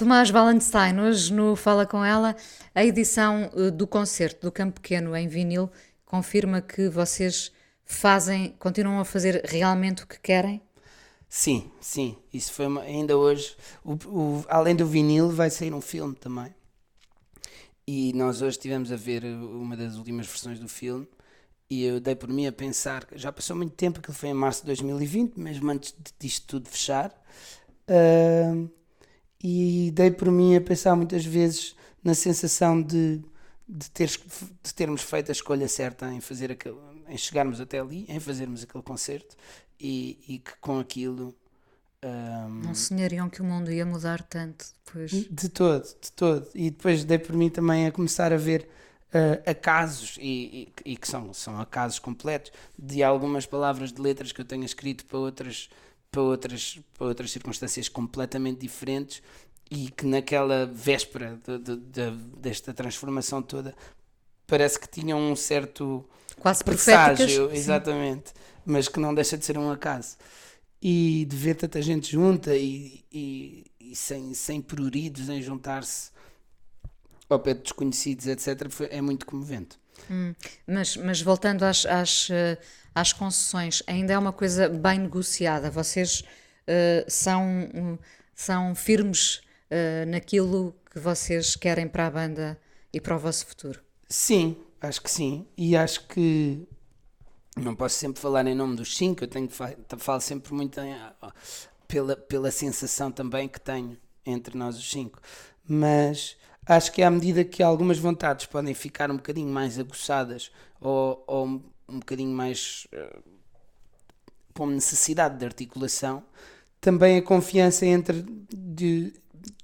Tomás Valenstein, hoje no Fala Com Ela, a edição eh, do concerto do Campo Pequeno em vinil confirma que vocês fazem, continuam a fazer realmente o que querem? Sim, sim. Isso foi uma- ainda hoje. o- o- além do vinil, vai sair um filme também. E nós hoje estivemos a ver uma das últimas versões do filme. E eu dei por mim a pensar. Já passou muito tempo, aquilo foi em março de 2020, mesmo antes disto tudo fechar. Ahm, e dei por mim a pensar muitas vezes na sensação de, de, teres- de termos feito a escolha certa em fazer aquele, em chegarmos até ali, em fazermos aquele concerto e, e que com aquilo ahm, Não sonhariam que o mundo ia mudar tanto depois? de todo, de todo. E depois dei por mim também a começar a ver ah, acasos, e, e- e que são, são acasos completos, de algumas palavras de letras que eu tenho escrito para outras, para outras, para outras circunstâncias completamente diferentes e que naquela véspera de- de- de- desta transformação toda parece que tinham um certo Quase presságio, sim. exatamente, mas que não deixa de ser um acaso. E de ver tanta gente junta e, e- e sem, sem pruridos em juntar-se ao pé de desconhecidos, etc., foi- é muito comovente. Mas, mas voltando às, às, eh, às concessões, ainda é uma coisa bem negociada. Vocês eh, são, são firmes eh, naquilo que vocês querem para a banda e para o vosso futuro. Sim, acho que sim. E acho que não posso sempre falar em nome dos cinco, eu tenho falo sempre muito em- ah, pela, pela sensação também que tenho entre nós os cinco. Mas acho que à medida que algumas vontades podem ficar um bocadinho mais aguçadas ou, ou um, um bocadinho mais eh, com necessidade de articulação, também a confiança entre de,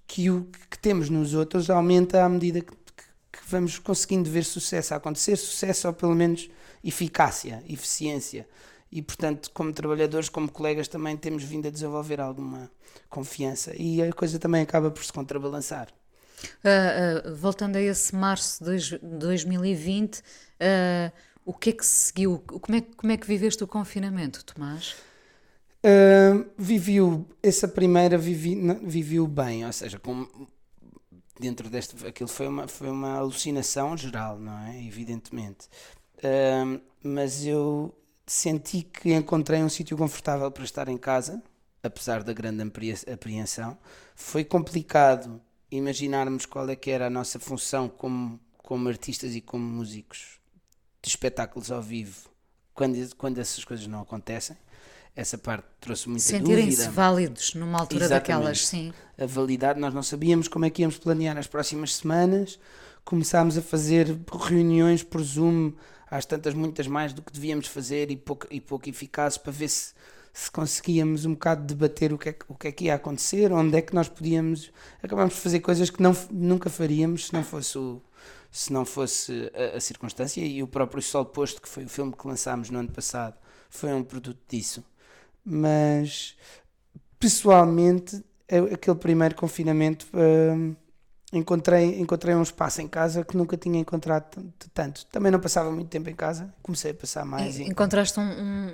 que o que temos nos outros aumenta à medida que, que- que vamos conseguindo ver sucesso a acontecer, sucesso ou pelo menos eficácia, eficiência. E portanto, como trabalhadores, como colegas, também temos vindo a desenvolver alguma confiança e a coisa também acaba por se contrabalançar. Ah, ah, voltando a esse março de dois- 2020, ah, o que é que se seguiu? Como é, como é que viveste o confinamento, Tomás? Uh, vivi-o, essa primeira vivi-o bem, ou seja, com, dentro deste, aquilo foi uma, foi uma alucinação geral, não é? Evidentemente. Uh, mas eu senti que encontrei um sítio confortável para estar em casa, apesar da grande apreensão. Foi complicado imaginarmos qual é que era a nossa função como, como artistas e como músicos de espetáculos ao vivo quando, quando essas coisas não acontecem. Essa parte trouxe muita Sentirem-se dúvida. válidos numa altura Exatamente. daquelas, sim. A validade, nós não sabíamos como é que íamos planear as próximas semanas. Começámos a fazer reuniões por Zoom, às tantas, muitas mais do que devíamos fazer e pouco, e pouco eficazes para ver se, se conseguíamos um bocado debater o que, é, que- o que é que ia acontecer, onde é que nós podíamos. Acabámos por fazer coisas que não, nunca faríamos se não fosse o, se não fosse a, a circunstância e o próprio Sol Posto, que foi o filme que lançámos no ano passado, foi um produto disso. Mas pessoalmente, eu- aquele primeiro confinamento, hum, encontrei, encontrei um espaço em casa que nunca tinha encontrado tanto. Também não passava muito tempo em casa, comecei a passar mais. Em- Encontraste um,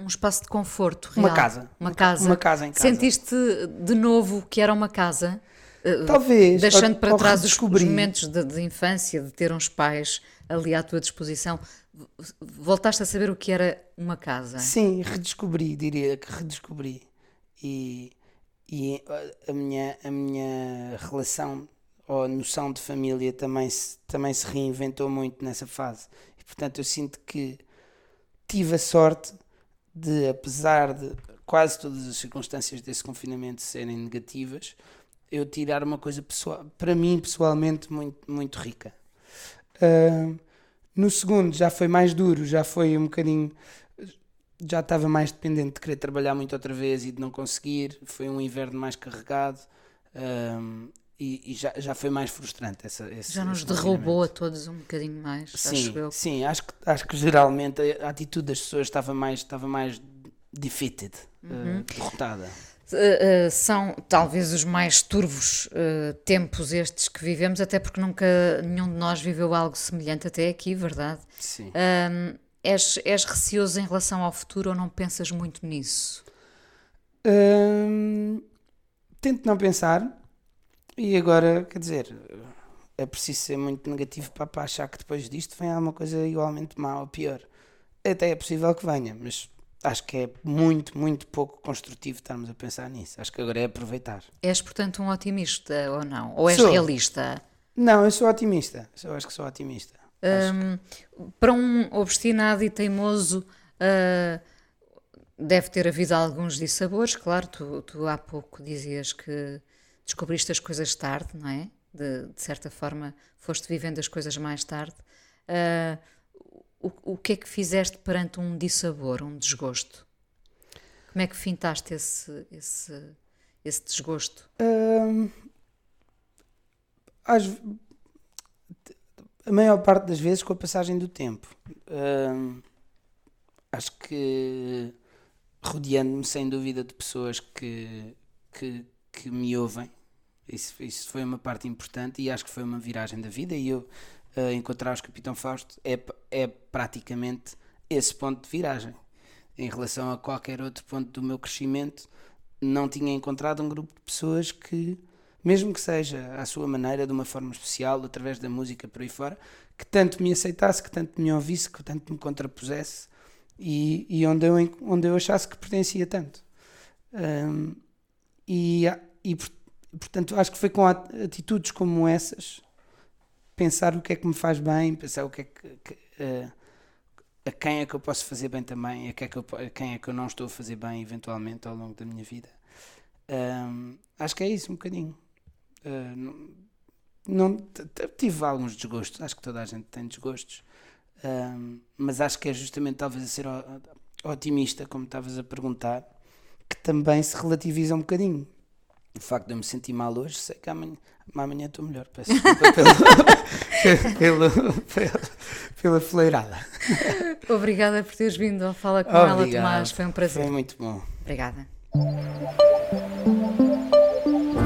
um- espaço de conforto Uma real. casa. Uma Uma ca- casa. uma casa em casa. Sentiste de novo que era uma casa? Eh, Talvez. Deixando ou- para ou trás os, os momentos de, de infância, de ter uns pais ali à tua disposição, voltaste a saber o que era uma casa? Sim, redescobri, diria que redescobri. E, e a- a, minha, a minha relação ou a noção de família também se, também se reinventou muito nessa fase. E, portanto, eu sinto que tive a sorte de, apesar de quase todas as circunstâncias desse confinamento serem negativas, eu tirar uma coisa pessoal, para mim pessoalmente muito, muito rica. Ah, no segundo já foi mais duro, já foi um bocadinho. Já estava mais dependente de querer trabalhar muito outra vez e de não conseguir. Foi um inverno mais carregado. E, e já, já foi mais frustrante essa, esse, Já nos derrubou a todos um bocadinho mais, Sim, acho eu. sim acho, que, acho que geralmente a, atitude das pessoas estava mais, estava mais defeated, eh, Uhum. derrotada. Uh, uh, são talvez os mais turvos uh, tempos estes que vivemos, até porque nunca nenhum de nós viveu algo semelhante até aqui, verdade? Sim. Um, és, és receoso em relação ao futuro ou não pensas muito nisso? Tento não pensar e agora, quer dizer, é preciso ser muito negativo para, para achar que depois disto vem alguma coisa igualmente má ou pior. Até é possível que venha, mas acho que é muito, muito pouco construtivo estarmos a pensar nisso. Acho que agora é aproveitar. És, portanto, um otimista ou não? Ou és Sou. realista? Não, eu sou otimista. Eu acho que sou otimista. Acho Um, para um obstinado e teimoso, uh, deve ter havido alguns dissabores. Claro, tu, tu há pouco dizias que descobriste as coisas tarde, não é? De, de certa forma, foste vivendo as coisas mais tarde. Uh, o, o que é que fizeste perante um dissabor, um desgosto? Como é que fintaste esse, esse, esse desgosto? Hum, às- a maior parte das vezes com a passagem do tempo. Hum, acho que rodeando-me sem dúvida de pessoas que, que, que me ouvem, isso, isso foi uma parte importante e acho que foi uma viragem da vida. E eu eh, encontrar os Capitão Fausto é, é praticamente esse ponto de viragem. Em relação a qualquer outro ponto do meu crescimento, não tinha encontrado um grupo de pessoas que, mesmo que seja à sua maneira, de uma forma especial, através da música por aí fora, que tanto me aceitasse, que tanto me ouvisse, que tanto me contrapusesse e, e onde, eu, onde eu achasse que pertencia tanto. Hum, e, e, portanto, acho que foi com at- atitudes como essas, pensar o que é que me faz bem, pensar o que é que. que, eh, a quem é que eu posso fazer bem também, a quem é que eu, quem é que eu não estou a fazer bem eventualmente ao longo da minha vida. Hum, acho que é isso um bocadinho. Uh, não, não- tive alguns desgostos, acho que toda a gente tem desgostos, Hum, mas acho que é justamente talvez a ser otimista, como estavas a perguntar, que também se relativiza um bocadinho. O facto de eu me sentir mal hoje, sei que amanhã, amanhã estou melhor. Peço desculpa pela, pela, pela, pela fleirada. Obrigada por teres vindo ao Fala com ela, Obrigado. Tomás. Foi um prazer. Foi muito bom. Obrigada.